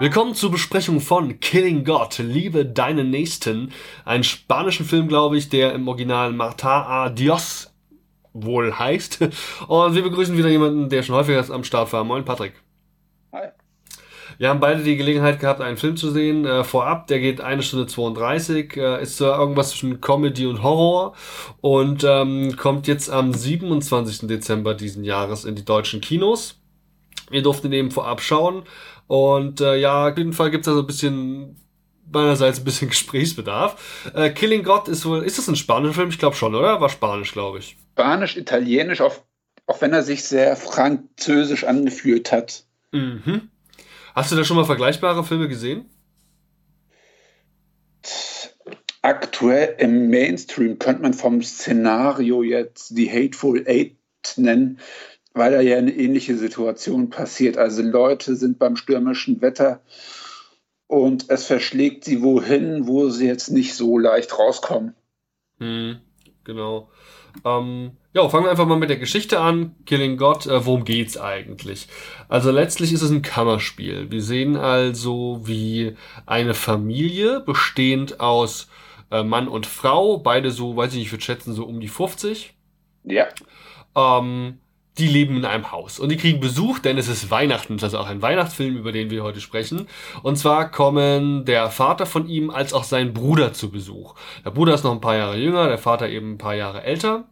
Willkommen zur Besprechung von Killing God, Liebe deinen Nächsten. Ein spanischen Film, glaube ich, der im Original Marta a Dios wohl heißt. Und wir begrüßen wieder jemanden, der schon häufiger am Start war. Moin, Patrick. Hi. Wir haben beide die Gelegenheit gehabt, einen Film zu sehen. Äh, vorab, der geht eine Stunde 32, äh, ist zwar irgendwas zwischen Comedy und Horror und ähm, kommt jetzt am 27. Dezember diesen Jahres in die deutschen Kinos. Wir durften eben vorab schauen und äh, ja, auf jeden Fall gibt's da so ein bisschen meinerseits ein bisschen Gesprächsbedarf. Äh, Killing God ist wohl, ist das ein spanischer Film? Ich glaube schon, oder? War Spanisch, glaube ich. Spanisch, Italienisch, auch, auch wenn er sich sehr französisch angefühlt hat. Mhm. Hast du da schon mal vergleichbare Filme gesehen? Aktuell im Mainstream könnte man vom Szenario jetzt die Hateful Eight nennen weil da ja eine ähnliche Situation passiert. Also Leute sind beim stürmischen Wetter und es verschlägt sie wohin, wo sie jetzt nicht so leicht rauskommen. Hm, genau. Ähm, ja, fangen wir einfach mal mit der Geschichte an. Killing God, äh, worum geht's eigentlich? Also letztlich ist es ein Kammerspiel. Wir sehen also, wie eine Familie bestehend aus äh, Mann und Frau, beide so, weiß ich nicht, ich würde schätzen, so um die 50. Ja. Ähm, die leben in einem Haus und die kriegen Besuch, denn es ist Weihnachten, das ist auch ein Weihnachtsfilm, über den wir heute sprechen. Und zwar kommen der Vater von ihm als auch sein Bruder zu Besuch. Der Bruder ist noch ein paar Jahre jünger, der Vater eben ein paar Jahre älter.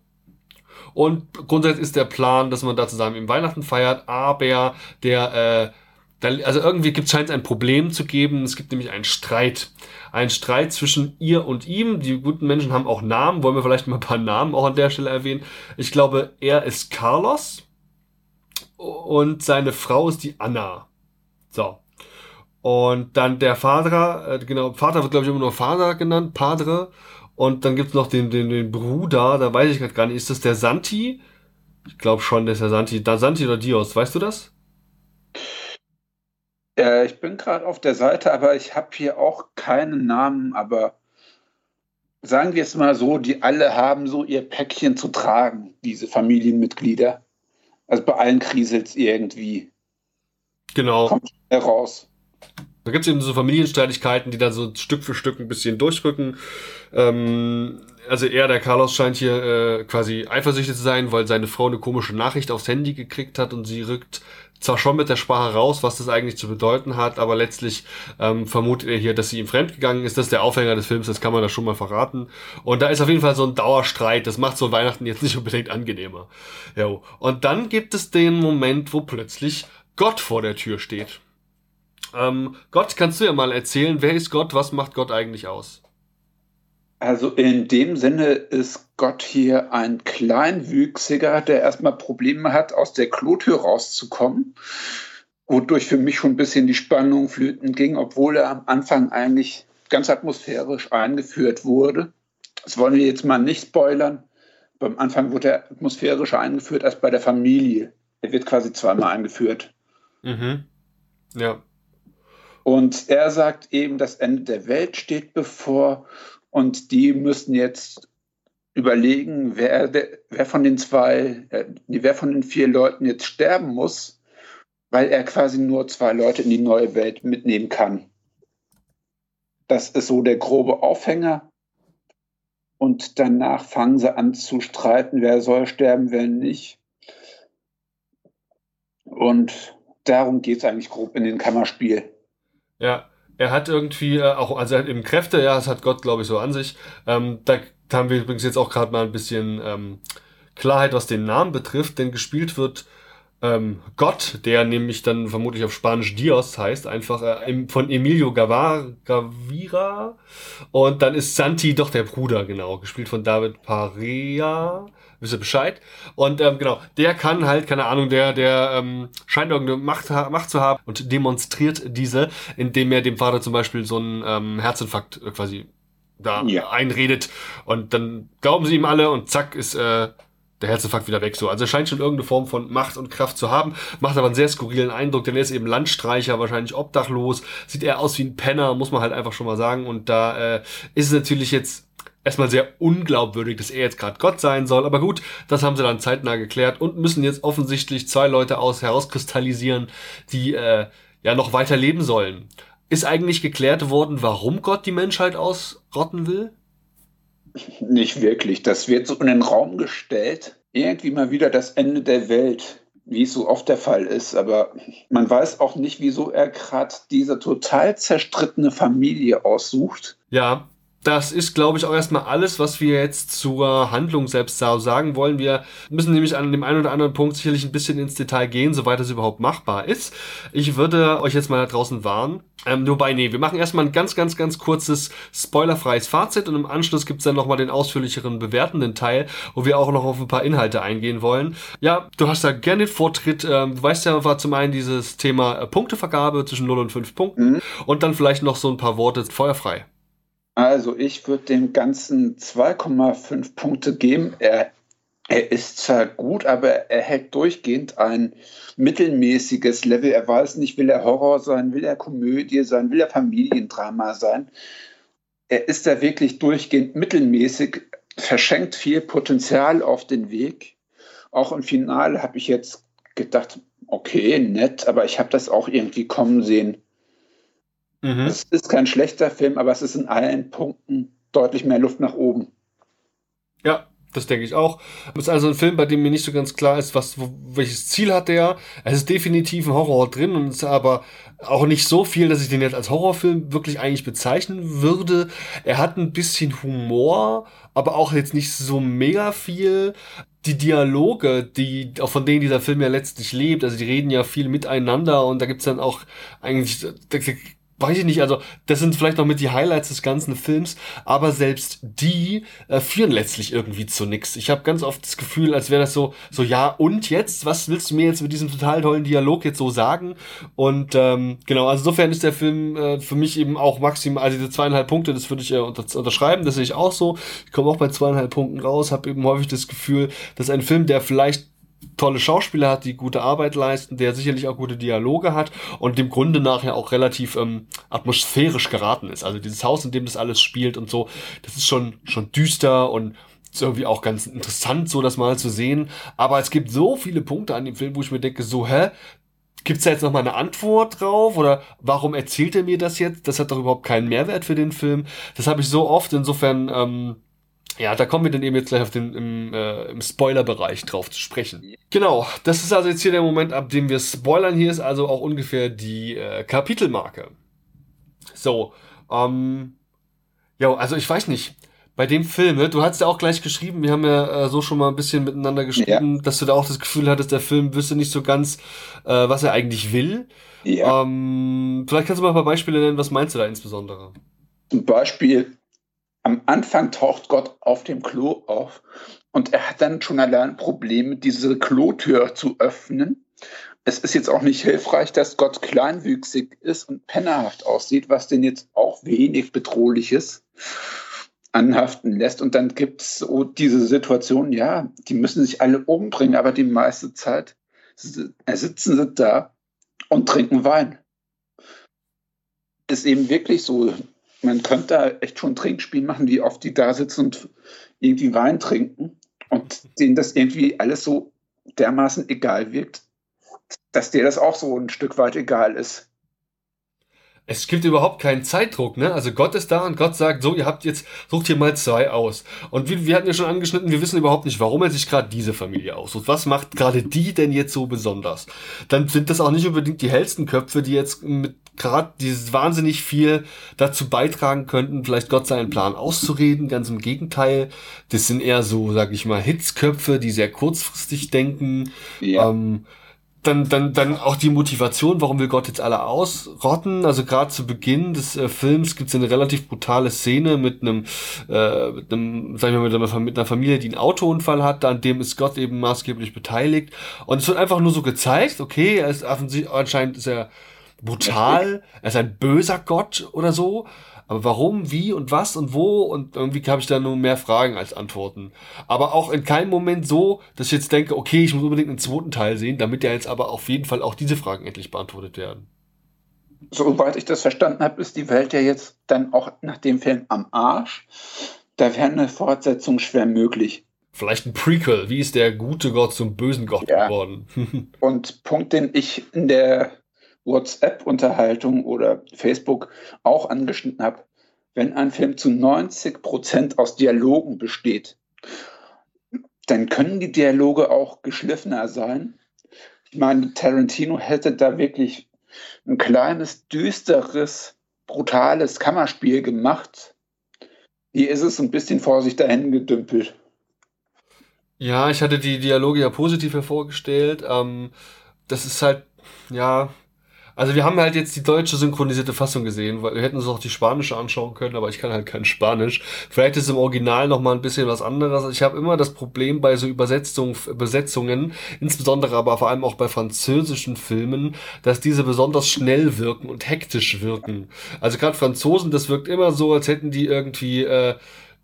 Und grundsätzlich ist der Plan, dass man da zusammen im Weihnachten feiert, aber der, äh, also irgendwie gibt es ein Problem zu geben. Es gibt nämlich einen Streit. Ein Streit zwischen ihr und ihm. Die guten Menschen haben auch Namen. Wollen wir vielleicht mal ein paar Namen auch an der Stelle erwähnen? Ich glaube, er ist Carlos und seine Frau ist die Anna. So. Und dann der Vater, äh, genau, Vater wird glaube ich immer nur Vater genannt, Padre. Und dann gibt's noch den, den, den Bruder, da weiß ich gerade gar nicht, ist das der Santi? Ich glaube schon, das ist der Santi. Da Santi oder Dios, weißt du das? Äh, ich bin gerade auf der Seite, aber ich habe hier auch keinen Namen, aber sagen wir es mal so, die alle haben so ihr Päckchen zu tragen, diese Familienmitglieder. Also bei allen kriselt es irgendwie. Genau. Kommt heraus. Da gibt es eben so Familienstreitigkeiten, die dann so Stück für Stück ein bisschen durchrücken. Ähm, also er, der Carlos, scheint hier äh, quasi eifersüchtig zu sein, weil seine Frau eine komische Nachricht aufs Handy gekriegt hat und sie rückt zwar schon mit der Sprache raus, was das eigentlich zu bedeuten hat, aber letztlich ähm, vermutet er hier, dass sie ihm fremdgegangen ist. Das ist der Aufhänger des Films, das kann man da schon mal verraten. Und da ist auf jeden Fall so ein Dauerstreit. Das macht so Weihnachten jetzt nicht unbedingt angenehmer. Jo. Und dann gibt es den Moment, wo plötzlich Gott vor der Tür steht. Ähm, Gott, kannst du ja mal erzählen, wer ist Gott, was macht Gott eigentlich aus? Also in dem Sinne ist Gott hier ein Kleinwüchsiger, der erstmal Probleme hat, aus der Klotür rauszukommen, wodurch für mich schon ein bisschen die Spannung flöten ging, obwohl er am Anfang eigentlich ganz atmosphärisch eingeführt wurde. Das wollen wir jetzt mal nicht spoilern. Beim Anfang wurde er atmosphärisch eingeführt als bei der Familie. Er wird quasi zweimal eingeführt. Mhm. Ja. Und er sagt eben, das Ende der Welt steht bevor und die müssten jetzt überlegen, wer, wer von den zwei, äh, wer von den vier Leuten jetzt sterben muss, weil er quasi nur zwei Leute in die neue Welt mitnehmen kann. Das ist so der grobe Aufhänger. Und danach fangen sie an zu streiten, wer soll sterben, wer nicht. Und darum geht es eigentlich grob in den Kammerspiel. Ja, er hat irgendwie äh, auch, also er hat eben Kräfte, ja, das hat Gott, glaube ich, so an sich. Ähm, da haben wir übrigens jetzt auch gerade mal ein bisschen ähm, Klarheit, was den Namen betrifft, denn gespielt wird ähm, Gott, der nämlich dann vermutlich auf Spanisch Dios heißt, einfach äh, von Emilio Gavar, Gavira. Und dann ist Santi doch der Bruder, genau, gespielt von David Parea wisst ihr Bescheid. Und ähm, genau, der kann halt, keine Ahnung, der, der ähm, scheint irgendeine Macht, Macht zu haben und demonstriert diese, indem er dem Vater zum Beispiel so einen ähm, Herzinfarkt äh, quasi da ja. einredet. Und dann glauben sie ihm alle und zack ist äh, der Herzinfarkt wieder weg. So. Also er scheint schon irgendeine Form von Macht und Kraft zu haben, macht aber einen sehr skurrilen Eindruck, denn er ist eben Landstreicher, wahrscheinlich obdachlos, sieht eher aus wie ein Penner, muss man halt einfach schon mal sagen. Und da äh, ist es natürlich jetzt erstmal sehr unglaubwürdig, dass er jetzt gerade Gott sein soll. Aber gut, das haben sie dann zeitnah geklärt und müssen jetzt offensichtlich zwei Leute aus herauskristallisieren, die äh, ja noch weiter leben sollen. Ist eigentlich geklärt worden, warum Gott die Menschheit ausrotten will? Nicht wirklich. Das wird so in den Raum gestellt. Irgendwie mal wieder das Ende der Welt, wie es so oft der Fall ist. Aber man weiß auch nicht, wieso er gerade diese total zerstrittene Familie aussucht. Ja, das ist, glaube ich, auch erstmal alles, was wir jetzt zur Handlung selbst sagen wollen. Wir müssen nämlich an dem einen oder anderen Punkt sicherlich ein bisschen ins Detail gehen, soweit es überhaupt machbar ist. Ich würde euch jetzt mal da draußen warnen. Ähm, wobei, nee, wir machen erstmal ein ganz, ganz, ganz kurzes, spoilerfreies Fazit und im Anschluss gibt's dann nochmal den ausführlicheren bewertenden Teil, wo wir auch noch auf ein paar Inhalte eingehen wollen. Ja, du hast da gerne Vortritt. Ähm, du weißt ja, war zum einen dieses Thema äh, Punktevergabe zwischen 0 und 5 Punkten mhm. und dann vielleicht noch so ein paar Worte feuerfrei. Also ich würde dem Ganzen 2,5 Punkte geben. Er, er ist zwar gut, aber er hält durchgehend ein mittelmäßiges Level. Er weiß nicht, will er Horror sein, will er Komödie sein, will er Familiendrama sein. Er ist da wirklich durchgehend mittelmäßig, verschenkt viel Potenzial auf den Weg. Auch im Finale habe ich jetzt gedacht, okay, nett, aber ich habe das auch irgendwie kommen sehen. Mhm. Es ist kein schlechter Film, aber es ist in allen Punkten deutlich mehr Luft nach oben. Ja, das denke ich auch. Es ist also ein Film, bei dem mir nicht so ganz klar ist, was, welches Ziel hat der. Es ist definitiv ein Horror drin und ist aber auch nicht so viel, dass ich den jetzt als Horrorfilm wirklich eigentlich bezeichnen würde. Er hat ein bisschen Humor, aber auch jetzt nicht so mega viel die Dialoge, die, auch von denen dieser Film ja letztlich lebt, also die reden ja viel miteinander und da gibt's dann auch eigentlich, weiß ich nicht, also das sind vielleicht noch mit die Highlights des ganzen Films, aber selbst die äh, führen letztlich irgendwie zu nix. Ich habe ganz oft das Gefühl, als wäre das so, so ja und jetzt, was willst du mir jetzt mit diesem total tollen Dialog jetzt so sagen? Und ähm, genau, also insofern ist der Film äh, für mich eben auch maximal, also diese zweieinhalb Punkte, das würde ich äh, unter, unterschreiben, das sehe ich auch so. Ich komme auch bei zweieinhalb Punkten raus, habe eben häufig das Gefühl, dass ein Film, der vielleicht tolle Schauspieler hat, die gute Arbeit leisten, der sicherlich auch gute Dialoge hat und dem Grunde nachher auch relativ ähm, atmosphärisch geraten ist. Also dieses Haus, in dem das alles spielt und so, das ist schon, schon düster und irgendwie auch ganz interessant, so das mal zu sehen. Aber es gibt so viele Punkte an dem Film, wo ich mir denke, so, hä? Gibt's da jetzt noch mal eine Antwort drauf? Oder warum erzählt er mir das jetzt? Das hat doch überhaupt keinen Mehrwert für den Film. Das habe ich so oft. Insofern, ähm, ja, da kommen wir dann eben jetzt gleich auf den, im, äh, im Spoiler-Bereich drauf zu sprechen. Genau, das ist also jetzt hier der Moment, ab dem wir spoilern. Hier ist also auch ungefähr die äh, Kapitelmarke. So, ähm, ja, also ich weiß nicht, bei dem Film, ne, du hast ja auch gleich geschrieben, wir haben ja äh, so schon mal ein bisschen miteinander geschrieben, ja. dass du da auch das Gefühl hattest, der Film wüsste nicht so ganz, äh, was er eigentlich will. Ja. Ähm, vielleicht kannst du mal ein paar Beispiele nennen, was meinst du da insbesondere? Zum Beispiel am Anfang taucht Gott auf dem Klo auf und er hat dann schon allein Probleme, diese Klotür zu öffnen. Es ist jetzt auch nicht hilfreich, dass Gott kleinwüchsig ist und pennerhaft aussieht, was den jetzt auch wenig bedrohliches anhaften lässt. Und dann gibt es so diese Situation, ja, die müssen sich alle umbringen, aber die meiste Zeit sitzen sie da und trinken Wein. Ist eben wirklich so man könnte da echt schon ein Trinkspiel machen, wie oft die da sitzen und irgendwie Wein trinken und denen das irgendwie alles so dermaßen egal wirkt, dass dir das auch so ein Stück weit egal ist es gibt überhaupt keinen Zeitdruck, ne? Also Gott ist da und Gott sagt, so, ihr habt jetzt, sucht hier mal zwei aus. Und wir, wir hatten ja schon angeschnitten, wir wissen überhaupt nicht, warum er sich gerade diese Familie aussucht. Was macht gerade die denn jetzt so besonders? Dann sind das auch nicht unbedingt die hellsten Köpfe, die jetzt mit gerade dieses wahnsinnig viel dazu beitragen könnten, vielleicht Gott seinen Plan auszureden. Ganz im Gegenteil. Das sind eher so, sag ich mal, Hitzköpfe, die sehr kurzfristig denken. Ja. Ähm, dann, dann, dann auch die Motivation, warum will Gott jetzt alle ausrotten? Also gerade zu Beginn des äh, Films gibt es eine relativ brutale Szene mit einem, äh, mit einem, sagen wir mal, mit einer, mit einer Familie, die einen Autounfall hat, an dem ist Gott eben maßgeblich beteiligt. Und es wird einfach nur so gezeigt, okay, er ist anscheinend ist er brutal, er ist ein böser Gott oder so. Aber warum, wie und was und wo und irgendwie habe ich da nur mehr Fragen als Antworten. Aber auch in keinem Moment so, dass ich jetzt denke, okay, ich muss unbedingt einen zweiten Teil sehen, damit ja jetzt aber auf jeden Fall auch diese Fragen endlich beantwortet werden. Soweit ich das verstanden habe, ist die Welt ja jetzt dann auch nach dem Film am Arsch. Da wäre eine Fortsetzung schwer möglich. Vielleicht ein Prequel. Wie ist der gute Gott zum bösen Gott ja. geworden? und Punkt, den ich in der WhatsApp-Unterhaltung oder Facebook auch angeschnitten habe, wenn ein Film zu 90 Prozent aus Dialogen besteht, dann können die Dialoge auch geschliffener sein. Ich meine, Tarantino hätte da wirklich ein kleines, düsteres, brutales Kammerspiel gemacht. Hier ist es ein bisschen vor sich dahin gedümpelt. Ja, ich hatte die Dialoge ja positiv hervorgestellt. Ähm, das ist halt, ja, also wir haben halt jetzt die deutsche synchronisierte Fassung gesehen, weil wir hätten uns auch die spanische anschauen können, aber ich kann halt kein Spanisch. Vielleicht ist im Original noch mal ein bisschen was anderes. Ich habe immer das Problem bei so Übersetzung, Übersetzungen, insbesondere aber vor allem auch bei französischen Filmen, dass diese besonders schnell wirken und hektisch wirken. Also gerade Franzosen, das wirkt immer so, als hätten die irgendwie äh,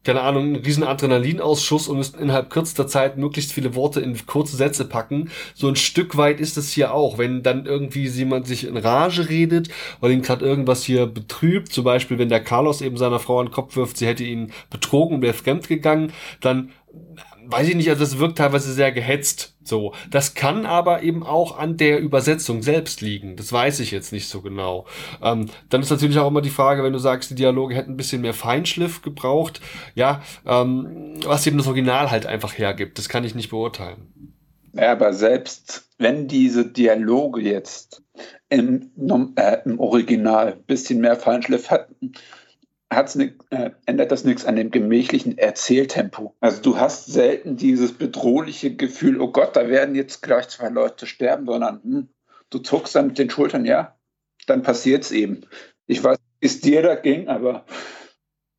keine Ahnung, einen riesen Adrenalinausschuss und müssten innerhalb kürzester Zeit möglichst viele Worte in kurze Sätze packen. So ein Stück weit ist es hier auch, wenn dann irgendwie jemand sich in Rage redet, weil ihn gerade irgendwas hier betrübt, zum Beispiel wenn der Carlos eben seiner Frau an den Kopf wirft, sie hätte ihn betrogen und wäre fremdgegangen, dann weiß ich nicht, also das wirkt teilweise sehr gehetzt. So, das kann aber eben auch an der Übersetzung selbst liegen. Das weiß ich jetzt nicht so genau. Ähm, dann ist natürlich auch immer die Frage, wenn du sagst, die Dialoge hätten ein bisschen mehr Feinschliff gebraucht, ja, ähm, was eben das Original halt einfach hergibt. Das kann ich nicht beurteilen. Ja, aber selbst wenn diese Dialoge jetzt im, äh, im Original ein bisschen mehr Feinschliff hatten, hat's ne, äh, ändert das nichts an dem gemächlichen Erzähltempo. Also du hast selten dieses bedrohliche Gefühl, oh Gott, da werden jetzt gleich zwei Leute sterben, sondern hm, du zuckst dann mit den Schultern, ja, dann passiert es eben. Ich weiß, es dir da ging, aber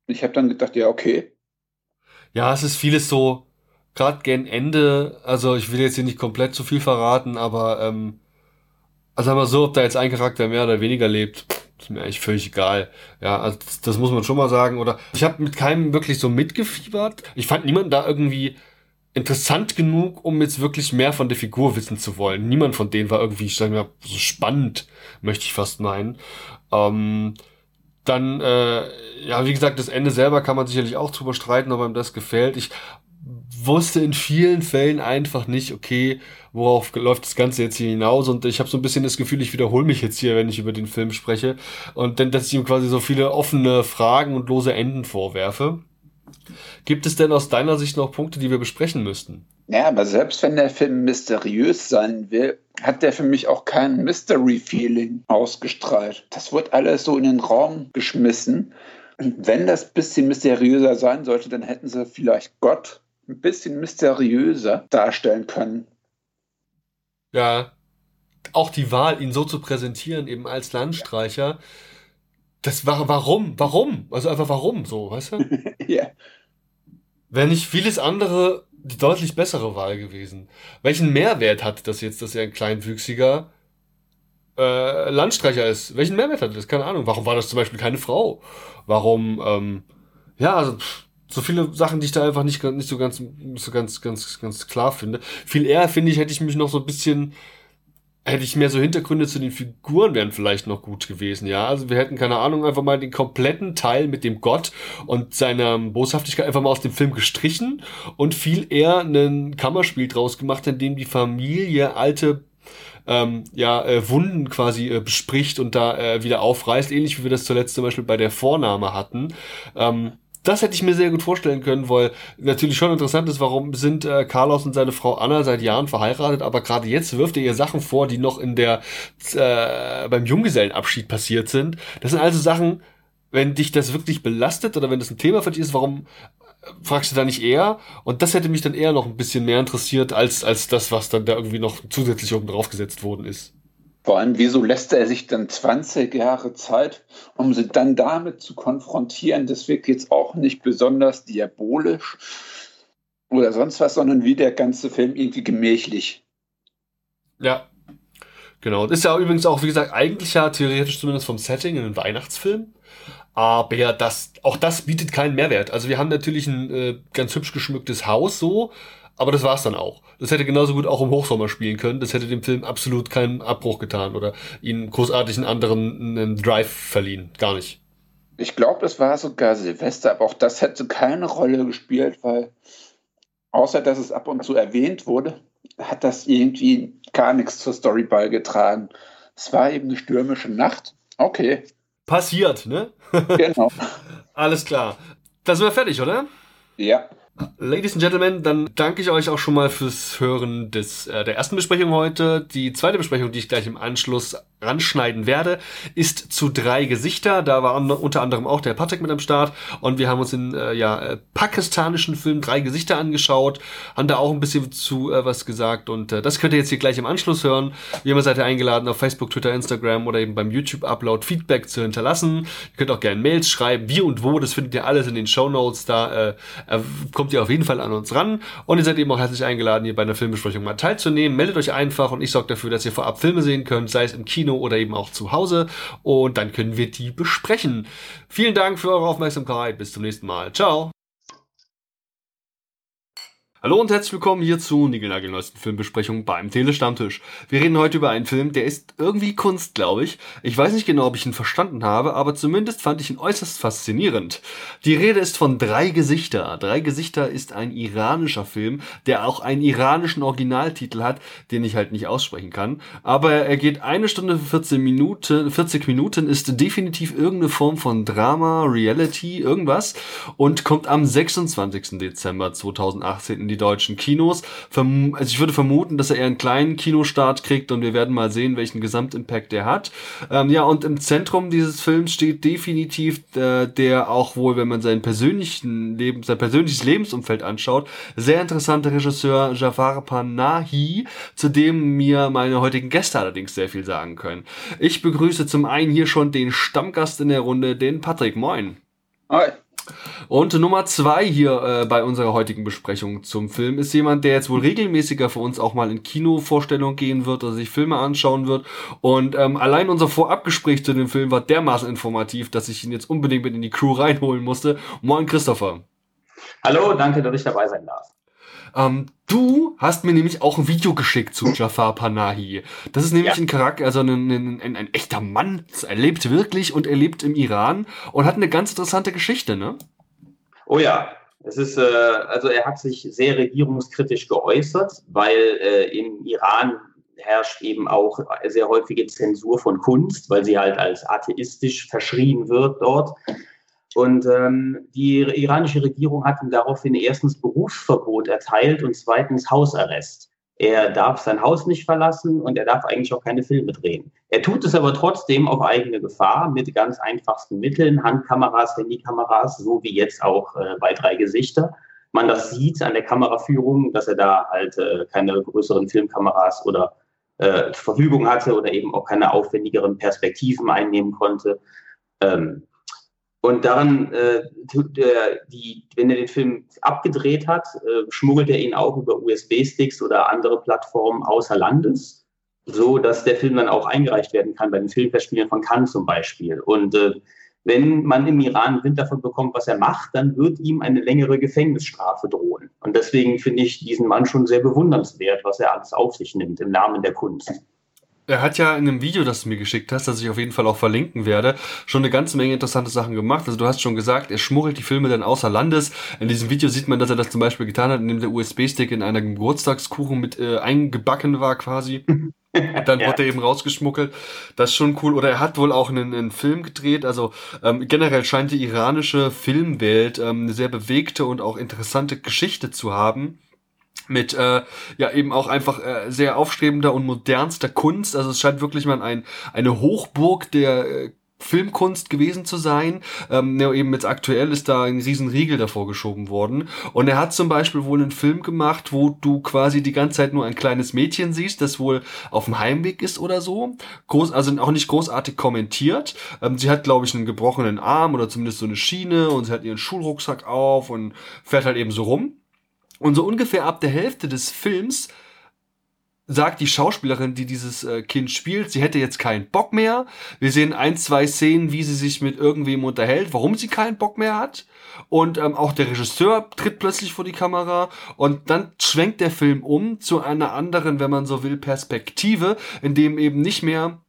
ich habe dann gedacht, ja, okay. Ja, es ist vieles so, gerade gegen Ende, also ich will jetzt hier nicht komplett zu viel verraten, aber ähm, also sagen wir so, ob da jetzt ein Charakter mehr oder weniger lebt, ist mir eigentlich völlig egal. Ja, also das, das muss man schon mal sagen. Oder ich habe mit keinem wirklich so mitgefiebert. Ich fand niemanden da irgendwie interessant genug, um jetzt wirklich mehr von der Figur wissen zu wollen. Niemand von denen war irgendwie, ich sag mal, so spannend, möchte ich fast meinen. Ähm, dann, äh, ja, wie gesagt, das Ende selber kann man sicherlich auch drüber streiten, ob einem das gefällt. Ich wusste in vielen Fällen einfach nicht, okay, worauf läuft das Ganze jetzt hier hinaus und ich habe so ein bisschen das Gefühl, ich wiederhole mich jetzt hier, wenn ich über den Film spreche und dann, dass ich ihm quasi so viele offene Fragen und lose Enden vorwerfe. Gibt es denn aus deiner Sicht noch Punkte, die wir besprechen müssten? Ja, aber selbst wenn der Film mysteriös sein will, hat der für mich auch kein Mystery-Feeling ausgestrahlt. Das wird alles so in den Raum geschmissen. Und wenn das bisschen mysteriöser sein sollte, dann hätten sie vielleicht Gott ein bisschen mysteriöser darstellen können. Ja, auch die Wahl, ihn so zu präsentieren, eben als Landstreicher, das war, warum, warum? Also einfach warum so, weißt du? ja. Wäre nicht vieles andere die deutlich bessere Wahl gewesen. Welchen Mehrwert hat das jetzt, dass er ein kleinwüchsiger äh, Landstreicher ist? Welchen Mehrwert hat das? Keine Ahnung. Warum war das zum Beispiel keine Frau? Warum, ähm, ja, also, pff, so viele Sachen, die ich da einfach nicht, nicht so ganz, nicht so ganz, ganz, ganz klar finde. Viel eher, finde ich, hätte ich mich noch so ein bisschen, hätte ich mehr so Hintergründe zu den Figuren wären vielleicht noch gut gewesen, ja. Also wir hätten, keine Ahnung, einfach mal den kompletten Teil mit dem Gott und seiner Boshaftigkeit einfach mal aus dem Film gestrichen und viel eher ein Kammerspiel draus gemacht, in dem die Familie alte ähm, ja, äh, Wunden quasi äh, bespricht und da äh, wieder aufreißt, ähnlich wie wir das zuletzt zum Beispiel bei der Vornahme hatten. Ähm, das hätte ich mir sehr gut vorstellen können, weil natürlich schon interessant ist, warum sind äh, Carlos und seine Frau Anna seit Jahren verheiratet, aber gerade jetzt wirft er ihr Sachen vor, die noch in der äh, beim Junggesellenabschied passiert sind. Das sind also Sachen, wenn dich das wirklich belastet oder wenn das ein Thema für dich ist, warum äh, fragst du da nicht eher? Und das hätte mich dann eher noch ein bisschen mehr interessiert als als das, was dann da irgendwie noch zusätzlich oben drauf gesetzt worden ist. Vor allem, wieso lässt er sich dann 20 Jahre Zeit, um sie dann damit zu konfrontieren? Das wirkt jetzt auch nicht besonders diabolisch oder sonst was, sondern wie der ganze Film irgendwie gemächlich. Ja, genau. Das ist ja übrigens auch, wie gesagt, eigentlich ja theoretisch zumindest vom Setting in einem Weihnachtsfilm. Aber das, auch das bietet keinen Mehrwert. Also wir haben natürlich ein äh, ganz hübsch geschmücktes Haus so, aber das war's dann auch. Das hätte genauso gut auch im Hochsommer spielen können. Das hätte dem Film absolut keinen Abbruch getan oder ihn großartig einen anderen einen Drive verliehen. Gar nicht. Ich glaube, das war sogar Silvester, aber auch das hätte keine Rolle gespielt, weil außer dass es ab und zu erwähnt wurde, hat das irgendwie gar nichts zur Story beigetragen. Es war eben eine stürmische Nacht. Okay. Passiert, ne? genau. Alles klar. Da sind wir fertig, oder? Ja. Ladies and Gentlemen, dann danke ich euch auch schon mal fürs Hören des, äh, der ersten Besprechung heute. Die zweite Besprechung, die ich gleich im Anschluss ranschneiden werde, ist zu drei Gesichter. Da war unter anderem auch der Patrick mit am Start und wir haben uns den äh, ja, äh, pakistanischen Film Drei Gesichter angeschaut, haben da auch ein bisschen zu äh, was gesagt und äh, das könnt ihr jetzt hier gleich im Anschluss hören. Wie immer seid ihr eingeladen, auf Facebook, Twitter, Instagram oder eben beim YouTube-Upload Feedback zu hinterlassen. Ihr könnt auch gerne Mails schreiben, wie und wo, das findet ihr alles in den Show Notes. Da äh, kommt ihr auf jeden Fall an uns ran und ihr seid eben auch herzlich eingeladen, hier bei einer Filmbesprechung mal teilzunehmen. Meldet euch einfach und ich sorge dafür, dass ihr vorab Filme sehen könnt, sei es im Kino oder eben auch zu Hause. Und dann können wir die besprechen. Vielen Dank für eure Aufmerksamkeit. Bis zum nächsten Mal. Ciao. Hallo und herzlich willkommen hier zu Nigelnagelneuesten Filmbesprechung beim Telestammtisch. Wir reden heute über einen Film, der ist irgendwie Kunst, glaube ich. Ich weiß nicht genau, ob ich ihn verstanden habe, aber zumindest fand ich ihn äußerst faszinierend. Die Rede ist von Drei Gesichter. Drei Gesichter ist ein iranischer Film, der auch einen iranischen Originaltitel hat, den ich halt nicht aussprechen kann. Aber er geht eine Stunde 14 Minuten, 40 Minuten, ist definitiv irgendeine Form von Drama, Reality, irgendwas und kommt am 26. Dezember 2018 in die die deutschen Kinos. also ich würde vermuten, dass er eher einen kleinen Kinostart kriegt und wir werden mal sehen, welchen Gesamtimpact er hat. Ähm, ja, und im Zentrum dieses Films steht definitiv äh, der auch wohl, wenn man seinen persönlichen Leben, sein persönliches Lebensumfeld anschaut, sehr interessante Regisseur Jafar Panahi, zu dem mir meine heutigen Gäste allerdings sehr viel sagen können. Ich begrüße zum einen hier schon den Stammgast in der Runde, den Patrick. Moin. Hi. Und Nummer zwei hier äh, bei unserer heutigen Besprechung zum Film ist jemand, der jetzt wohl regelmäßiger für uns auch mal in Kinovorstellungen gehen wird oder sich Filme anschauen wird. Und ähm, allein unser Vorabgespräch zu dem Film war dermaßen informativ, dass ich ihn jetzt unbedingt mit in die Crew reinholen musste. Moin Christopher. Hallo, danke, dass ich dabei sein darf. Ähm, du hast mir nämlich auch ein Video geschickt zu Jafar Panahi. Das ist nämlich ja. ein Charakter, also ein, ein, ein, ein echter Mann. Er lebt wirklich und er lebt im Iran und hat eine ganz interessante Geschichte, ne? Oh ja, es ist, äh, also er hat sich sehr regierungskritisch geäußert, weil äh, im Iran herrscht eben auch sehr häufige Zensur von Kunst, weil sie halt als atheistisch verschrien wird dort. Und ähm, die iranische Regierung hat ihm daraufhin erstens Berufsverbot erteilt und zweitens Hausarrest. Er darf sein Haus nicht verlassen und er darf eigentlich auch keine Filme drehen. Er tut es aber trotzdem auf eigene Gefahr mit ganz einfachsten Mitteln, Handkameras, Handykameras, so wie jetzt auch äh, bei drei Gesichter. Man das sieht an der Kameraführung, dass er da halt äh, keine größeren Filmkameras oder äh, Verfügung hatte oder eben auch keine aufwendigeren Perspektiven einnehmen konnte. Ähm, und daran, äh, der, die, wenn er den Film abgedreht hat, äh, schmuggelt er ihn auch über USB-Sticks oder andere Plattformen außer Landes, so dass der Film dann auch eingereicht werden kann bei den Filmfestspielen von Cannes zum Beispiel. Und äh, wenn man im Iran Wind davon bekommt, was er macht, dann wird ihm eine längere Gefängnisstrafe drohen. Und deswegen finde ich diesen Mann schon sehr bewundernswert, was er alles auf sich nimmt im Namen der Kunst. Er hat ja in einem Video, das du mir geschickt hast, das ich auf jeden Fall auch verlinken werde, schon eine ganze Menge interessante Sachen gemacht. Also du hast schon gesagt, er schmuggelt die Filme dann außer Landes. In diesem Video sieht man, dass er das zum Beispiel getan hat, indem der USB-Stick in einer Geburtstagskuchen mit äh, eingebacken war quasi. dann ja. wurde er eben rausgeschmuggelt. Das ist schon cool. Oder er hat wohl auch einen, einen Film gedreht. Also ähm, generell scheint die iranische Filmwelt ähm, eine sehr bewegte und auch interessante Geschichte zu haben mit äh, ja eben auch einfach äh, sehr aufstrebender und modernster Kunst. Also es scheint wirklich mal ein, eine Hochburg der äh, Filmkunst gewesen zu sein. Ähm, eben jetzt aktuell ist da ein riesen Riegel davor geschoben worden. Und er hat zum Beispiel wohl einen Film gemacht, wo du quasi die ganze Zeit nur ein kleines Mädchen siehst, das wohl auf dem Heimweg ist oder so. Groß, also auch nicht großartig kommentiert. Ähm, sie hat, glaube ich, einen gebrochenen Arm oder zumindest so eine Schiene und sie hat ihren Schulrucksack auf und fährt halt eben so rum. Und so ungefähr ab der Hälfte des Films sagt die Schauspielerin, die dieses äh, Kind spielt, sie hätte jetzt keinen Bock mehr. Wir sehen ein, zwei Szenen, wie sie sich mit irgendwem unterhält, warum sie keinen Bock mehr hat. Und ähm, auch der Regisseur tritt plötzlich vor die Kamera und dann schwenkt der Film um zu einer anderen, wenn man so will, Perspektive, in dem eben nicht mehr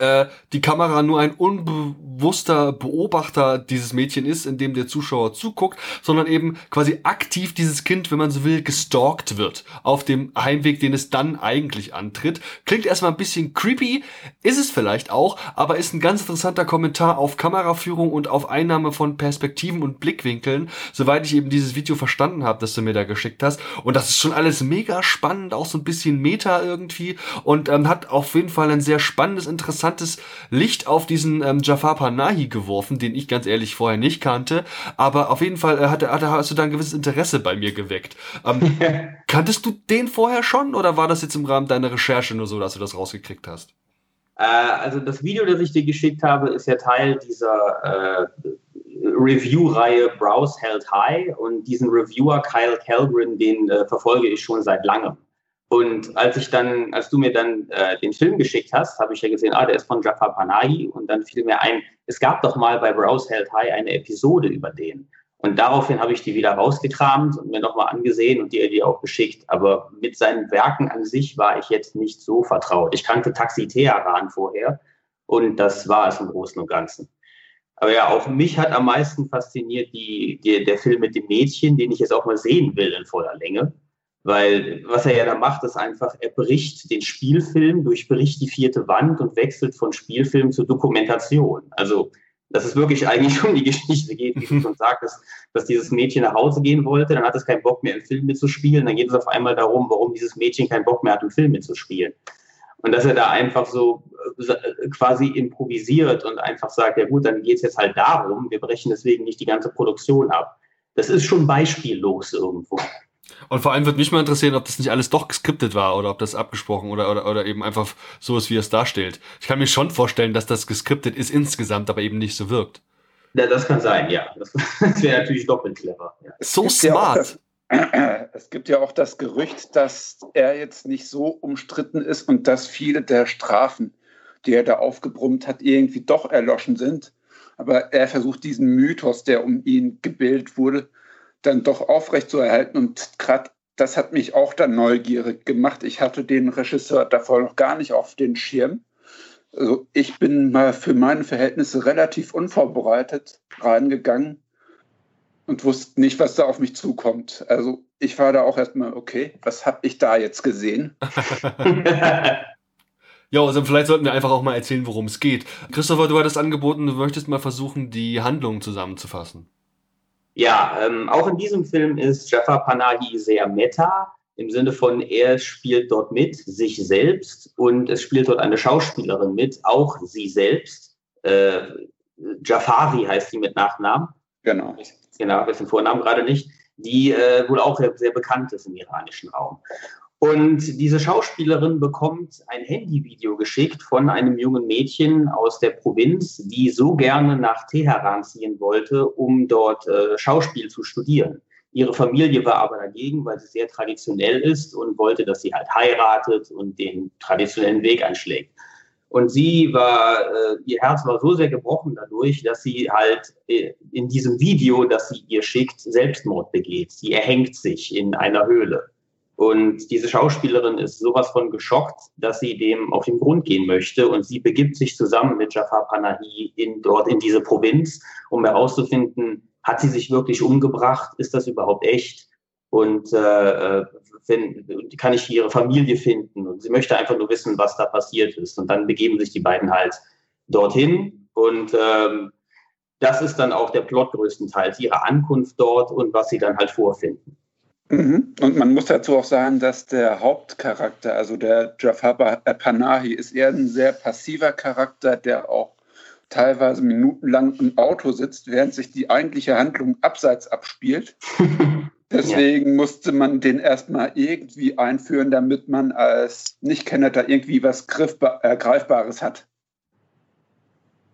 äh, die Kamera nur ein unbewusster Beobachter dieses Mädchen ist, in dem der Zuschauer zuguckt, sondern eben quasi aktiv dieses Kind, wenn man so will, gestalkt wird auf dem Heimweg, den es dann eigentlich antritt. Klingt erstmal ein bisschen creepy, ist es vielleicht auch, aber ist ein ganz interessanter Kommentar auf Kameraführung und auf Einnahme von Perspektiven und Blickwinkeln, soweit ich eben dieses Video verstanden habe, das du mir da geschickt hast. Und das ist schon alles mega spannend, auch so ein bisschen Meta irgendwie und ähm, hat auf jeden Fall ein sehr spannendes, interessantes interessantes Licht auf diesen ähm, Jafar Panahi geworfen, den ich ganz ehrlich vorher nicht kannte. Aber auf jeden Fall äh, hat, hat, hast du da ein gewisses Interesse bei mir geweckt. Ähm, kanntest du den vorher schon oder war das jetzt im Rahmen deiner Recherche nur so, dass du das rausgekriegt hast? Äh, also das Video, das ich dir geschickt habe, ist ja Teil dieser äh, Review-Reihe Browse Held High und diesen Reviewer Kyle Kelgren, den äh, verfolge ich schon seit langem. Und als ich dann, als du mir dann äh, den Film geschickt hast, habe ich ja gesehen, ah, der ist von Jafar Panahi. Und dann fiel mir ein, es gab doch mal bei Browse Held High eine Episode über den. Und daraufhin habe ich die wieder rausgekramt und mir nochmal angesehen und dir die auch geschickt. Aber mit seinen Werken an sich war ich jetzt nicht so vertraut. Ich kannte Taxi Teheran vorher und das war es im Großen und Ganzen. Aber ja, auch mich hat am meisten fasziniert die, die, der Film mit dem Mädchen, den ich jetzt auch mal sehen will in voller Länge. Weil was er ja da macht, ist einfach, er bricht den Spielfilm, durchbricht die vierte Wand und wechselt von Spielfilm zur Dokumentation. Also, dass es wirklich eigentlich um die Geschichte geht, wie du schon sagtest, dass dieses Mädchen nach Hause gehen wollte, dann hat es keinen Bock mehr im Film mitzuspielen, dann geht es auf einmal darum, warum dieses Mädchen keinen Bock mehr hat, im Film mitzuspielen. Und dass er da einfach so äh, quasi improvisiert und einfach sagt, ja gut, dann geht es jetzt halt darum, wir brechen deswegen nicht die ganze Produktion ab. Das ist schon beispiellos irgendwo. Und vor allem würde mich mal interessieren, ob das nicht alles doch geskriptet war oder ob das abgesprochen oder, oder, oder eben einfach so ist, wie es darstellt. Ich kann mir schon vorstellen, dass das geskriptet ist insgesamt, aber eben nicht so wirkt. Ja, das kann sein, ja. Das, das wäre natürlich doppelt clever. Ja. So smart. Ja es gibt ja auch das Gerücht, dass er jetzt nicht so umstritten ist und dass viele der Strafen, die er da aufgebrummt hat, irgendwie doch erloschen sind. Aber er versucht diesen Mythos, der um ihn gebildet wurde, dann doch aufrecht zu erhalten. Und gerade das hat mich auch dann neugierig gemacht. Ich hatte den Regisseur davor noch gar nicht auf den Schirm. Also ich bin mal für meine Verhältnisse relativ unvorbereitet reingegangen und wusste nicht, was da auf mich zukommt. Also ich war da auch erstmal, okay, was habe ich da jetzt gesehen? Ja, also vielleicht sollten wir einfach auch mal erzählen, worum es geht. Christopher, du hattest angeboten, du möchtest mal versuchen, die Handlung zusammenzufassen. Ja, ähm, auch in diesem Film ist Jafar Panahi sehr meta, im Sinne von, er spielt dort mit, sich selbst, und es spielt dort eine Schauspielerin mit, auch sie selbst. Äh, Jafari heißt sie mit Nachnamen. Genau. Genau, ich den Vornamen gerade nicht, die äh, wohl auch sehr, sehr bekannt ist im iranischen Raum. Und diese Schauspielerin bekommt ein Handyvideo geschickt von einem jungen Mädchen aus der Provinz, die so gerne nach Teheran ziehen wollte, um dort äh, Schauspiel zu studieren. Ihre Familie war aber dagegen, weil sie sehr traditionell ist und wollte, dass sie halt heiratet und den traditionellen Weg einschlägt. Und sie war, äh, ihr Herz war so sehr gebrochen dadurch, dass sie halt äh, in diesem Video, das sie ihr schickt, Selbstmord begeht. Sie erhängt sich in einer Höhle. Und diese Schauspielerin ist sowas von geschockt, dass sie dem auf den Grund gehen möchte. Und sie begibt sich zusammen mit Jafar Panahi in, dort in diese Provinz, um herauszufinden, hat sie sich wirklich umgebracht? Ist das überhaupt echt? Und äh, wenn, kann ich ihre Familie finden? Und sie möchte einfach nur wissen, was da passiert ist. Und dann begeben sich die beiden halt dorthin. Und ähm, das ist dann auch der Plot größtenteils, ihre Ankunft dort und was sie dann halt vorfinden. Mhm. Und man muss dazu auch sagen, dass der Hauptcharakter, also der Jafar Panahi, ist eher ein sehr passiver Charakter, der auch teilweise minutenlang im Auto sitzt, während sich die eigentliche Handlung abseits abspielt. Deswegen ja. musste man den erstmal irgendwie einführen, damit man als Nichtkenner da irgendwie was äh, Greifbares hat.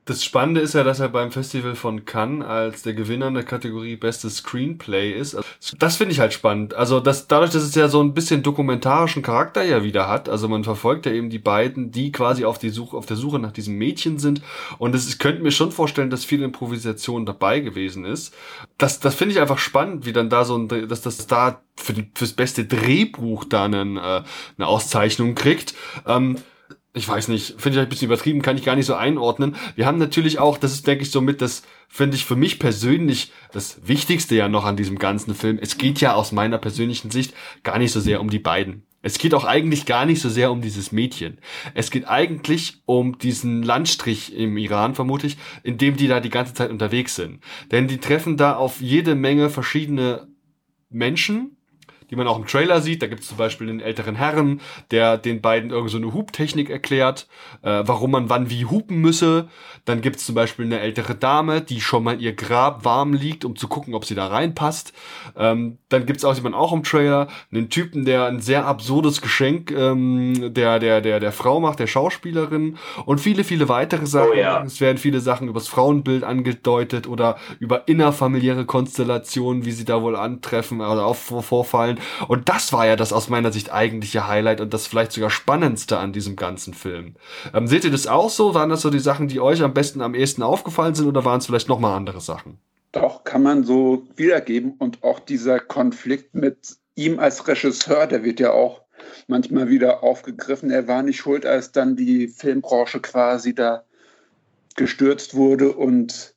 Das Spannende ist ja, dass er beim Festival von Cannes als der Gewinner in der Kategorie Bestes Screenplay ist. Das finde ich halt spannend. Also das, dadurch, dass es ja so ein bisschen dokumentarischen Charakter ja wieder hat. Also man verfolgt ja eben die beiden, die quasi auf, die Suche, auf der Suche nach diesem Mädchen sind. Und es, könnte mir schon vorstellen, dass viel Improvisation dabei gewesen ist. Das, das finde ich einfach spannend, wie dann da so ein, dass das da für die, fürs beste Drehbuch da äh, eine Auszeichnung kriegt. Ähm, ich weiß nicht, finde ich ein bisschen übertrieben, kann ich gar nicht so einordnen. Wir haben natürlich auch, das ist, denke ich, so mit das, finde ich für mich persönlich das Wichtigste ja noch an diesem ganzen Film. Es geht ja aus meiner persönlichen Sicht gar nicht so sehr um die beiden. Es geht auch eigentlich gar nicht so sehr um dieses Mädchen. Es geht eigentlich um diesen Landstrich im Iran, vermute ich, in dem die da die ganze Zeit unterwegs sind. Denn die treffen da auf jede Menge verschiedene Menschen, die man auch im Trailer sieht. Da gibt es zum Beispiel den älteren Herren, der den beiden irgend so eine Hubtechnik erklärt, äh, warum man wann wie hupen müsse. Dann gibt es zum Beispiel eine ältere Dame, die schon mal ihr Grab warm liegt, um zu gucken, ob sie da reinpasst. Ähm, dann gibt es auch jemanden auch im Trailer, einen Typen, der ein sehr absurdes Geschenk ähm, der, der, der, der Frau macht, der Schauspielerin und viele, viele weitere Sachen. Oh, ja. Es werden viele Sachen übers Frauenbild angedeutet oder über innerfamiliäre Konstellationen, wie sie da wohl antreffen oder auch vorfallen können. Und das war ja das aus meiner Sicht eigentliche Highlight und das vielleicht sogar spannendste an diesem ganzen Film. Ähm, seht ihr das auch so? Waren das so die Sachen, die euch am besten am ehesten aufgefallen sind oder waren es vielleicht nochmal andere Sachen? Doch, kann man so wiedergeben. Und auch dieser Konflikt mit ihm als Regisseur, der wird ja auch manchmal wieder aufgegriffen. Er war nicht schuld, als dann die Filmbranche quasi da gestürzt wurde und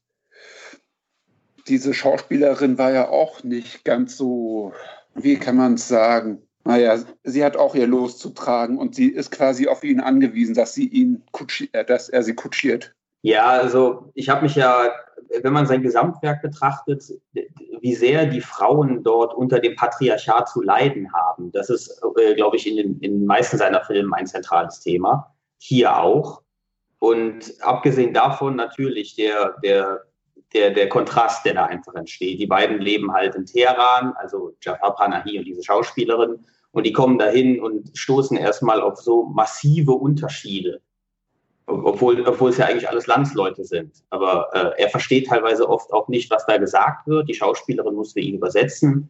diese Schauspielerin war ja auch nicht ganz so wie kann man es sagen? Naja, sie hat auch ihr Los zu tragen und sie ist quasi auf ihn angewiesen, dass sie ihn äh, dass er sie kutschiert. Ja, also ich habe mich ja, wenn man sein Gesamtwerk betrachtet, wie sehr die Frauen dort unter dem Patriarchat zu leiden haben. Das ist, äh, glaube ich, in den, in meisten seiner Filme ein zentrales Thema. Hier auch. Und abgesehen davon natürlich der, der der, der Kontrast, der da einfach entsteht. Die beiden leben halt in Teheran, also Jafar Panahi und diese Schauspielerin, und die kommen dahin und stoßen erstmal auf so massive Unterschiede. Obwohl, obwohl es ja eigentlich alles Landsleute sind. Aber äh, er versteht teilweise oft auch nicht, was da gesagt wird. Die Schauspielerin muss für ihn übersetzen.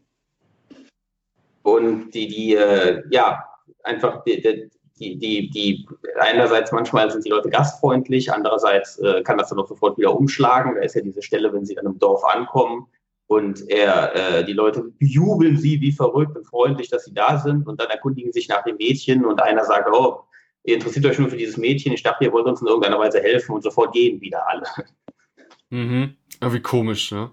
Und die, die äh, ja, einfach die, die, die, die, die einerseits manchmal sind die Leute gastfreundlich, andererseits äh, kann das dann auch sofort wieder umschlagen. Da ist ja diese Stelle, wenn sie dann im Dorf ankommen und er, äh, die Leute bejubeln sie wie verrückt und freundlich, dass sie da sind und dann erkundigen sich nach dem Mädchen und einer sagt, oh, ihr interessiert euch nur für dieses Mädchen, ich dachte, ihr wollt uns in irgendeiner Weise helfen und sofort gehen wieder alle. Mhm. Wie komisch, ne?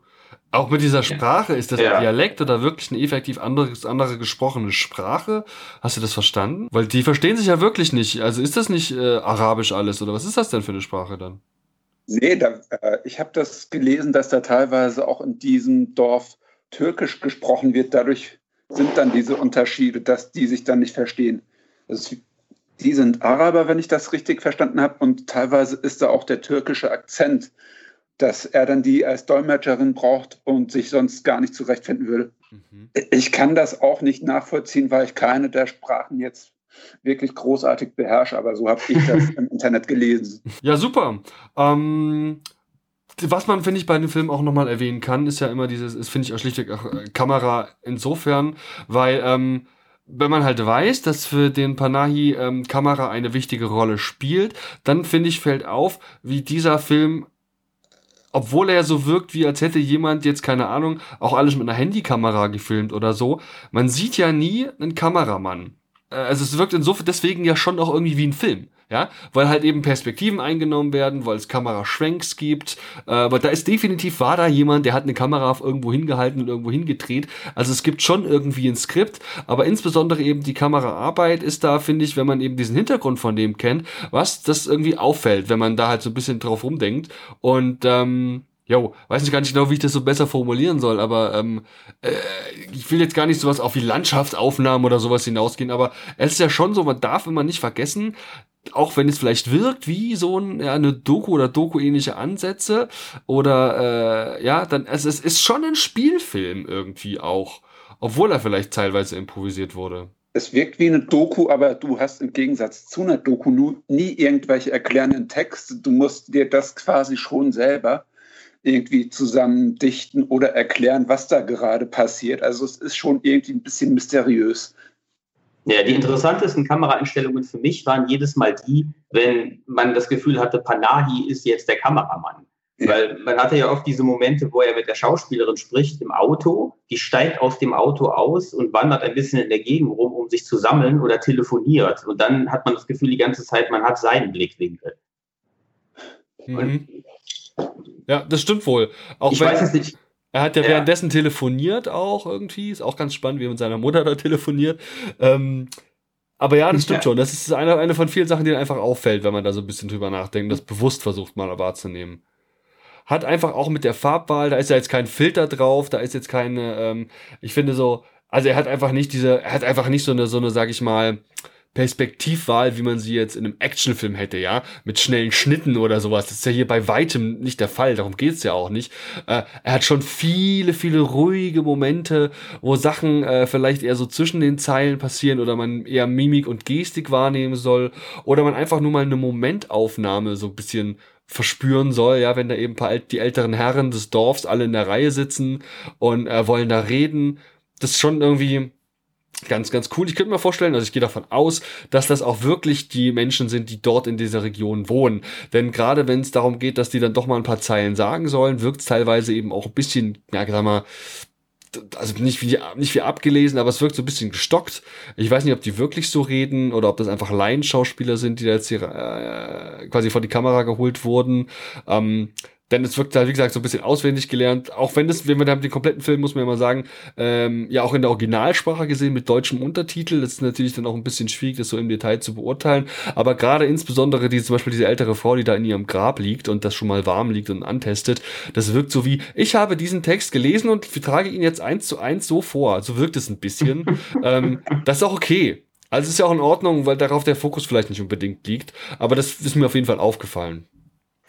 Auch mit dieser Sprache, ist das ja. ein Dialekt oder wirklich eine effektiv andere, andere gesprochene Sprache? Hast du das verstanden? Weil die verstehen sich ja wirklich nicht. Also ist das nicht äh, Arabisch alles oder was ist das denn für eine Sprache dann? Nee, da, äh, ich habe das gelesen, dass da teilweise auch in diesem Dorf Türkisch gesprochen wird. Dadurch sind dann diese Unterschiede, dass die sich dann nicht verstehen. Ist, die sind Araber, wenn ich das richtig verstanden habe, und teilweise ist da auch der türkische Akzent dass er dann die als Dolmetscherin braucht und sich sonst gar nicht zurechtfinden würde. Mhm. Ich kann das auch nicht nachvollziehen, weil ich keine der Sprachen jetzt wirklich großartig beherrsche, aber so habe ich das im Internet gelesen. Ja, super. Ähm, was man, finde ich, bei dem Film auch nochmal erwähnen kann, ist ja immer dieses, ist, finde ich auch schlichtweg auch äh, Kamera insofern, weil ähm, wenn man halt weiß, dass für den Panahi ähm, Kamera eine wichtige Rolle spielt, dann finde ich, fällt auf, wie dieser Film obwohl er so wirkt, wie als hätte jemand jetzt, keine Ahnung, auch alles mit einer Handykamera gefilmt oder so. Man sieht ja nie einen Kameramann. Äh, also es wirkt insofern deswegen ja schon auch irgendwie wie ein Film ja, weil halt eben Perspektiven eingenommen werden, weil es Kameraschwenks gibt, äh, aber da ist definitiv, war da jemand, der hat eine Kamera auf irgendwo hingehalten und irgendwo hingedreht, also es gibt schon irgendwie ein Skript, aber insbesondere eben die Kameraarbeit ist da, finde ich, wenn man eben diesen Hintergrund von dem kennt, was das irgendwie auffällt, wenn man da halt so ein bisschen drauf rumdenkt. Und, ähm, Jo, weiß nicht gar nicht genau, wie ich das so besser formulieren soll, aber ähm, äh, ich will jetzt gar nicht sowas auf wie Landschaftsaufnahmen oder sowas hinausgehen, aber es ist ja schon so, man darf immer nicht vergessen, auch wenn es vielleicht wirkt wie so ein, ja, eine Doku oder Doku-ähnliche Ansätze oder äh, ja, dann es, es ist schon ein Spielfilm irgendwie auch, obwohl er vielleicht teilweise improvisiert wurde. Es wirkt wie eine Doku, aber du hast im Gegensatz zu einer Doku nie irgendwelche erklärenden Texte. Du musst dir das quasi schon selber irgendwie zusammen dichten oder erklären, was da gerade passiert. Also es ist schon irgendwie ein bisschen mysteriös. Ja, die interessantesten Kameraeinstellungen für mich waren jedes Mal die, wenn man das Gefühl hatte, Panahi ist jetzt der Kameramann. Ja. Weil man hatte ja oft diese Momente, wo er mit der Schauspielerin spricht im Auto, die steigt aus dem Auto aus und wandert ein bisschen in der Gegend rum, um sich zu sammeln oder telefoniert. Und dann hat man das Gefühl die ganze Zeit, man hat seinen Blickwinkel. Mhm. Ja, das stimmt wohl. Auch ich weiß es nicht. Er hat ja, ja, währenddessen telefoniert auch irgendwie. Ist auch ganz spannend, wie er mit seiner Mutter da telefoniert. Ähm, aber ja, das stimmt ja. schon. Das ist eine, eine von vielen Sachen, die einfach auffällt, wenn man da so ein bisschen drüber nachdenkt, das bewusst versucht mal wahrzunehmen. Hat einfach auch mit der Farbwahl, da ist ja jetzt kein Filter drauf, da ist jetzt keine, ähm, ich finde so, also er hat einfach nicht diese, er hat einfach nicht so eine, so eine, sag ich mal, Perspektivwahl, wie man sie jetzt in einem Actionfilm hätte, ja, mit schnellen Schnitten oder sowas. Das ist ja hier bei weitem nicht der Fall, darum geht's ja auch nicht. Äh, er hat schon viele, viele ruhige Momente, wo Sachen äh, vielleicht eher so zwischen den Zeilen passieren oder man eher Mimik und Gestik wahrnehmen soll oder man einfach nur mal eine Momentaufnahme so ein bisschen verspüren soll, ja, wenn da eben paar die älteren Herren des Dorfs alle in der Reihe sitzen und äh, wollen da reden. Das ist schon irgendwie ganz, ganz cool. Ich könnte mir vorstellen, also ich gehe davon aus, dass das auch wirklich die Menschen sind, die dort in dieser Region wohnen. Denn gerade wenn es darum geht, dass die dann doch mal ein paar Zeilen sagen sollen, wirkt es teilweise eben auch ein bisschen, ja, sag mal, also nicht wie, nicht wie abgelesen, aber es wirkt so ein bisschen gestockt. Ich weiß nicht, ob die wirklich so reden oder ob das einfach Laienschauspieler sind, die da jetzt hier äh, quasi vor die Kamera geholt wurden. Ähm, denn es wirkt halt, wie gesagt, so ein bisschen auswendig gelernt. Auch wenn das, wenn wir da den kompletten Film, muss man ja mal sagen, ähm, ja auch in der Originalsprache gesehen mit deutschem Untertitel. Das ist natürlich dann auch ein bisschen schwierig, das so im Detail zu beurteilen. Aber gerade insbesondere die, zum Beispiel diese ältere Frau, die da in ihrem Grab liegt und das schon mal warm liegt und antestet, das wirkt so wie, ich habe diesen Text gelesen und trage ihn jetzt eins zu eins so vor. So wirkt es ein bisschen. ähm, das ist auch okay. Also ist ja auch in Ordnung, weil darauf der Fokus vielleicht nicht unbedingt liegt. Aber das ist mir auf jeden Fall aufgefallen.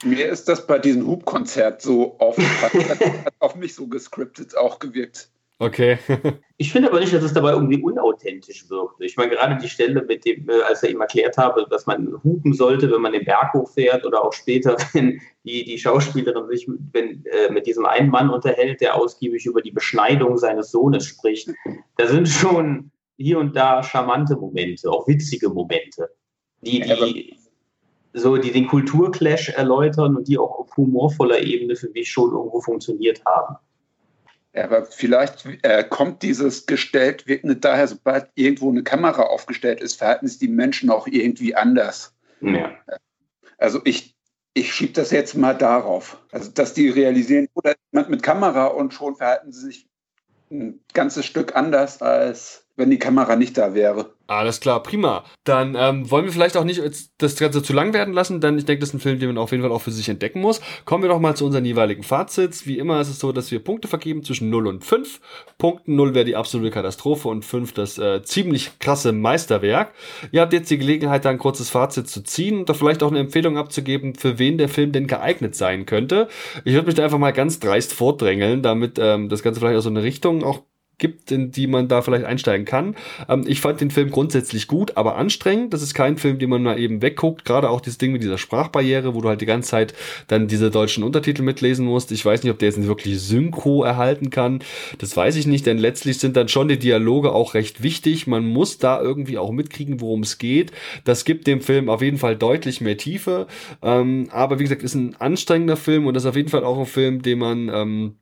Mir ist das bei diesem Hubkonzert so aufgefallen. hat auf mich so gescriptet auch gewirkt. Okay. ich finde aber nicht, dass es dabei irgendwie unauthentisch wirkte. Ich meine, gerade die Stelle, mit dem, äh, als er ihm erklärt habe, dass man hupen sollte, wenn man den Berg hochfährt oder auch später, wenn die, die Schauspielerin sich wenn, äh, mit diesem einen Mann unterhält, der ausgiebig über die Beschneidung seines Sohnes spricht. Da sind schon hier und da charmante Momente, auch witzige Momente, die, die so die den Kulturclash erläutern und die auch auf humorvoller Ebene für mich schon irgendwo funktioniert haben. Ja, aber vielleicht äh, kommt dieses gestellt nicht daher, sobald irgendwo eine Kamera aufgestellt ist, verhalten sich die Menschen auch irgendwie anders. Ja. Also ich, ich schiebe das jetzt mal darauf. Also dass die realisieren, oder mit Kamera und schon verhalten sie sich ein ganzes Stück anders, als wenn die Kamera nicht da wäre. Alles klar, prima. Dann ähm, wollen wir vielleicht auch nicht das Ganze zu lang werden lassen, denn ich denke, das ist ein Film, den man auf jeden Fall auch für sich entdecken muss. Kommen wir doch mal zu unseren jeweiligen Fazits. Wie immer ist es so, dass wir Punkte vergeben zwischen 0 und 5. Punkten 0 wäre die absolute Katastrophe und 5 das äh, ziemlich krasse Meisterwerk. Ihr habt jetzt die Gelegenheit, da ein kurzes Fazit zu ziehen und da vielleicht auch eine Empfehlung abzugeben, für wen der Film denn geeignet sein könnte. Ich würde mich da einfach mal ganz dreist vordrängeln, damit ähm, das Ganze vielleicht auch so eine Richtung auch gibt, in die man da vielleicht einsteigen kann. Ähm, ich fand den Film grundsätzlich gut, aber anstrengend. Das ist kein Film, den man mal eben wegguckt. Gerade auch dieses Ding mit dieser Sprachbarriere, wo du halt die ganze Zeit dann diese deutschen Untertitel mitlesen musst. Ich weiß nicht, ob der jetzt wirklich Synchro erhalten kann. Das weiß ich nicht, denn letztlich sind dann schon die Dialoge auch recht wichtig. Man muss da irgendwie auch mitkriegen, worum es geht. Das gibt dem Film auf jeden Fall deutlich mehr Tiefe. Ähm, aber wie gesagt, ist ein anstrengender Film und das ist auf jeden Fall auch ein Film, den man ähm,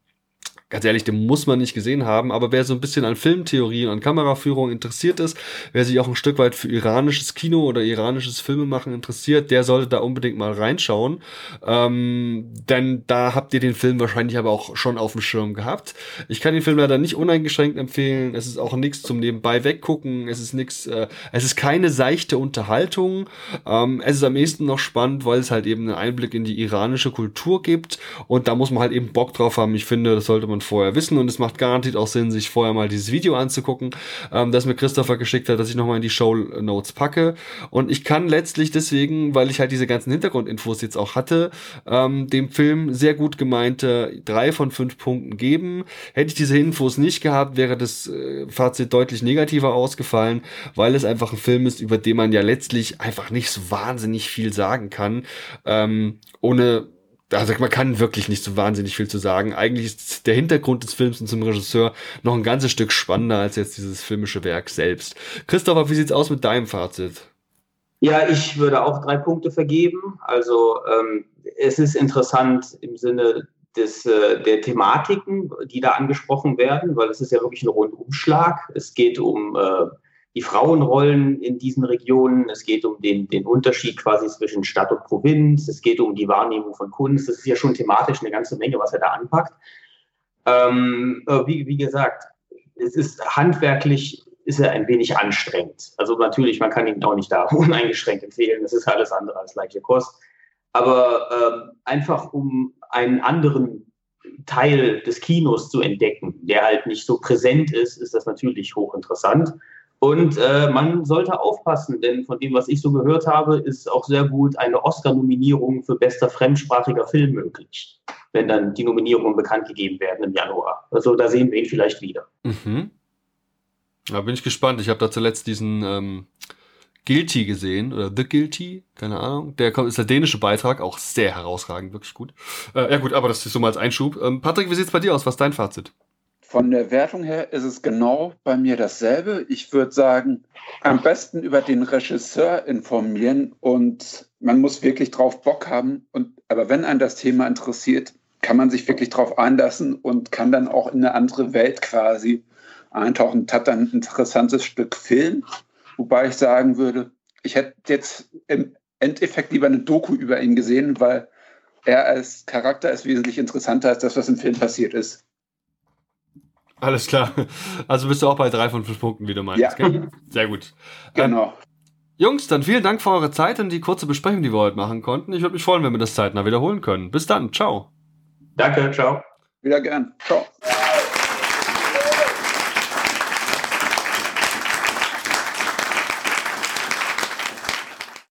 ganz ehrlich, den muss man nicht gesehen haben, aber wer so ein bisschen an Filmtheorie und an Kameraführung interessiert ist, wer sich auch ein Stück weit für iranisches Kino oder iranisches Filmemachen interessiert, der sollte da unbedingt mal reinschauen. Ähm, denn da habt ihr den Film wahrscheinlich aber auch schon auf dem Schirm gehabt. Ich kann den Film leider nicht uneingeschränkt empfehlen. Es ist auch nichts zum Nebenbei weggucken. Es ist nichts, äh, es ist keine seichte Unterhaltung. Ähm, es ist am ehesten noch spannend, weil es halt eben einen Einblick in die iranische Kultur gibt. Und da muss man halt eben Bock drauf haben. Ich finde, das sollte man vorher wissen und es macht garantiert auch Sinn, sich vorher mal dieses Video anzugucken, ähm, das mir Christopher geschickt hat, dass ich nochmal in die Show Notes packe. Und ich kann letztlich deswegen, weil ich halt diese ganzen Hintergrundinfos jetzt auch hatte, ähm, dem Film sehr gut gemeinte drei von fünf Punkten geben. Hätte ich diese Infos nicht gehabt, wäre das äh, Fazit deutlich negativer ausgefallen, weil es einfach ein Film ist, über den man ja letztlich einfach nicht so wahnsinnig viel sagen kann, ähm, ohne also man kann wirklich nicht so wahnsinnig viel zu sagen. Eigentlich ist der Hintergrund des Films und zum Regisseur noch ein ganzes Stück spannender als jetzt dieses filmische Werk selbst. Christopher, wie sieht's aus mit deinem Fazit? Ja, ich würde auch drei Punkte vergeben. Also ähm, es ist interessant im Sinne des, äh, der Thematiken, die da angesprochen werden, weil es ist ja wirklich ein Rundumschlag. Es geht um äh, die Frauenrollen in diesen Regionen, es geht um den, den Unterschied quasi zwischen Stadt und Provinz, es geht um die Wahrnehmung von Kunst. Das ist ja schon thematisch eine ganze Menge, was er da anpackt. Ähm, äh, wie, wie gesagt, es ist handwerklich ist er ein wenig anstrengend. Also natürlich, man kann ihn auch nicht da uneingeschränkt empfehlen. Das ist alles andere als leichte Kost. Aber ähm, einfach um einen anderen Teil des Kinos zu entdecken, der halt nicht so präsent ist, ist das natürlich hochinteressant. Und äh, man sollte aufpassen, denn von dem, was ich so gehört habe, ist auch sehr gut eine Oscar-Nominierung für bester fremdsprachiger Film möglich, wenn dann die Nominierungen bekannt gegeben werden im Januar. Also da sehen wir ihn vielleicht wieder. Mhm. Da bin ich gespannt. Ich habe da zuletzt diesen ähm, Guilty gesehen oder The Guilty, keine Ahnung. Der ist der dänische Beitrag, auch sehr herausragend, wirklich gut. Äh, ja gut, aber das ist so mal als Einschub. Ähm, Patrick, wie sieht's bei dir aus? Was ist dein Fazit? Von der Wertung her ist es genau bei mir dasselbe. Ich würde sagen, am besten über den Regisseur informieren und man muss wirklich drauf Bock haben. Und, aber wenn einen das Thema interessiert, kann man sich wirklich drauf einlassen und kann dann auch in eine andere Welt quasi eintauchen hat dann ein interessantes Stück Film. Wobei ich sagen würde, ich hätte jetzt im Endeffekt lieber eine Doku über ihn gesehen, weil er als Charakter ist wesentlich interessanter als das, was im Film passiert ist. Alles klar. Also bist du auch bei drei von fünf Punkten, wie du meinst. Ja. Gell? Sehr gut. Genau. Ähm, Jungs, dann vielen Dank für eure Zeit und die kurze Besprechung, die wir heute machen konnten. Ich würde mich freuen, wenn wir das zeitnah wiederholen können. Bis dann. Ciao. Danke. Ciao. Wieder gern. Ciao.